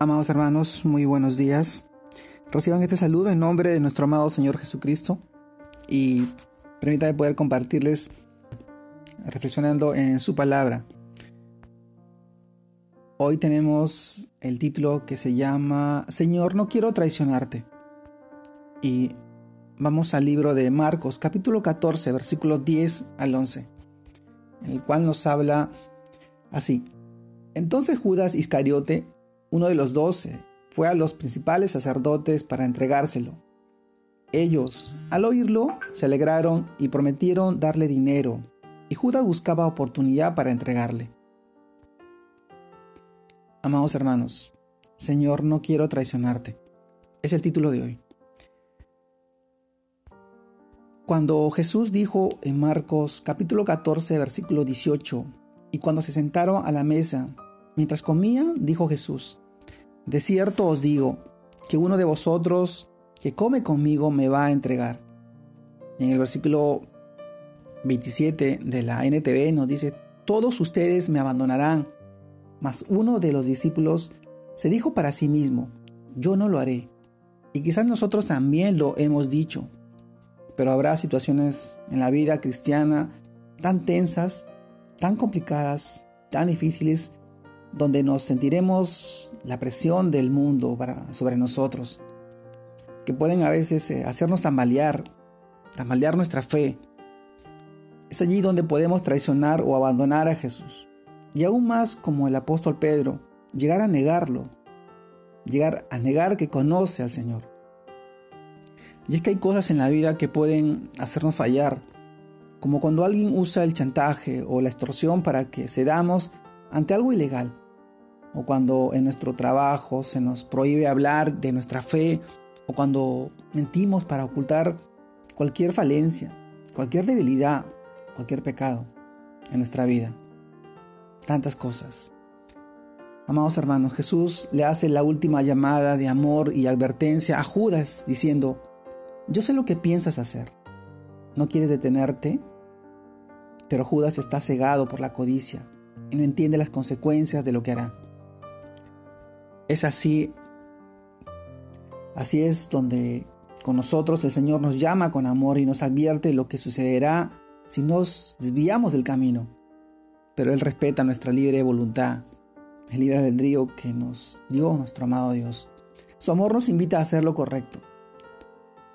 Amados hermanos, muy buenos días. Reciban este saludo en nombre de nuestro amado Señor Jesucristo y permítanme poder compartirles reflexionando en su palabra. Hoy tenemos el título que se llama Señor, no quiero traicionarte. Y vamos al libro de Marcos, capítulo 14, versículos 10 al 11, en el cual nos habla así. Entonces Judas Iscariote, uno de los doce, fue a los principales sacerdotes para entregárselo. Ellos, al oírlo, se alegraron y prometieron darle dinero, y Judas buscaba oportunidad para entregarle. Amados hermanos, Señor, no quiero traicionarte. Es el título de hoy. Cuando Jesús dijo en Marcos capítulo 14 versículo 18, y cuando se sentaron a la mesa, mientras comían, dijo Jesús, de cierto os digo que uno de vosotros que come conmigo me va a entregar. En el versículo 27 de la NTV nos dice, todos ustedes me abandonarán, mas uno de los discípulos se dijo para sí mismo, yo no lo haré. Y quizás nosotros también lo hemos dicho, pero habrá situaciones en la vida cristiana tan tensas, tan complicadas, tan difíciles, donde nos sentiremos la presión del mundo sobre nosotros, que pueden a veces eh, hacernos tambalear, tambalear nuestra fe. Es allí donde podemos traicionar o abandonar a Jesús. Y aún más como el apóstol Pedro, llegar a negarlo, llegar a negar que conoce al Señor. Y es que hay cosas en la vida que pueden hacernos fallar, como cuando alguien usa el chantaje o la extorsión para que cedamos ante algo ilegal o cuando en nuestro trabajo se nos prohíbe hablar de nuestra fe, o cuando mentimos para ocultar cualquier falencia, cualquier debilidad, cualquier pecado en nuestra vida. Tantas cosas. Amados hermanos, Jesús le hace la última llamada de amor y advertencia a Judas diciendo, yo sé lo que piensas hacer. No quieres detenerte, pero Judas está cegado por la codicia y no entiende las consecuencias de lo que hará. Es así, así es donde con nosotros el Señor nos llama con amor y nos advierte lo que sucederá si nos desviamos del camino. Pero Él respeta nuestra libre voluntad, el libre albedrío que nos dio nuestro amado Dios. Su amor nos invita a hacer lo correcto.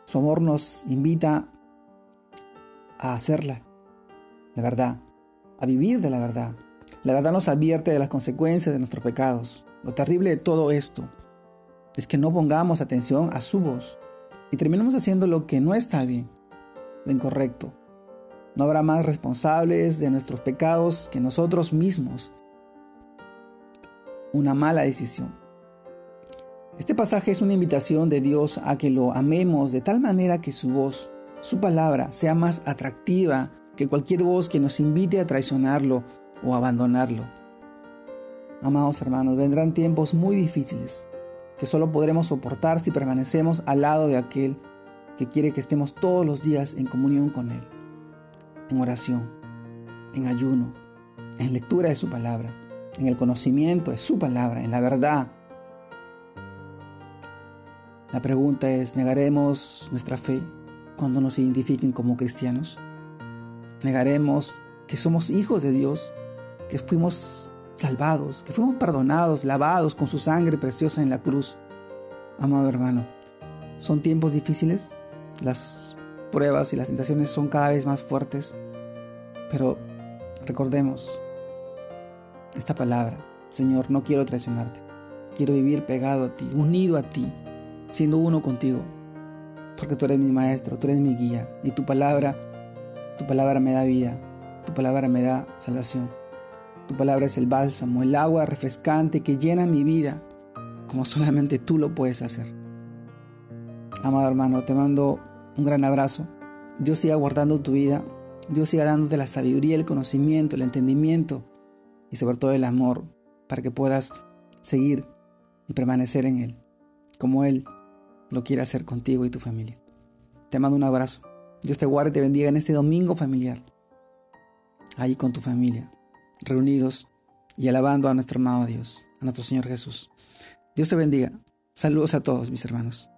Su amor nos invita a hacerla, la verdad, a vivir de la verdad. La verdad nos advierte de las consecuencias de nuestros pecados. Lo terrible de todo esto es que no pongamos atención a su voz y terminamos haciendo lo que no está bien, lo incorrecto. No habrá más responsables de nuestros pecados que nosotros mismos. Una mala decisión. Este pasaje es una invitación de Dios a que lo amemos de tal manera que su voz, su palabra, sea más atractiva que cualquier voz que nos invite a traicionarlo o abandonarlo. Amados hermanos, vendrán tiempos muy difíciles que solo podremos soportar si permanecemos al lado de aquel que quiere que estemos todos los días en comunión con Él, en oración, en ayuno, en lectura de su palabra, en el conocimiento de su palabra, en la verdad. La pregunta es, ¿negaremos nuestra fe cuando nos identifiquen como cristianos? ¿Negaremos que somos hijos de Dios, que fuimos salvados, que fuimos perdonados, lavados con su sangre preciosa en la cruz. Amado hermano, son tiempos difíciles, las pruebas y las tentaciones son cada vez más fuertes, pero recordemos esta palabra, Señor, no quiero traicionarte, quiero vivir pegado a ti, unido a ti, siendo uno contigo, porque tú eres mi maestro, tú eres mi guía, y tu palabra, tu palabra me da vida, tu palabra me da salvación. Tu palabra es el bálsamo, el agua refrescante que llena mi vida, como solamente tú lo puedes hacer. Amado hermano, te mando un gran abrazo. Dios siga guardando tu vida. Dios siga dándote la sabiduría, el conocimiento, el entendimiento y sobre todo el amor para que puedas seguir y permanecer en Él, como Él lo quiere hacer contigo y tu familia. Te mando un abrazo. Dios te guarde y te bendiga en este domingo familiar, ahí con tu familia reunidos y alabando a nuestro amado Dios, a nuestro Señor Jesús. Dios te bendiga. Saludos a todos mis hermanos.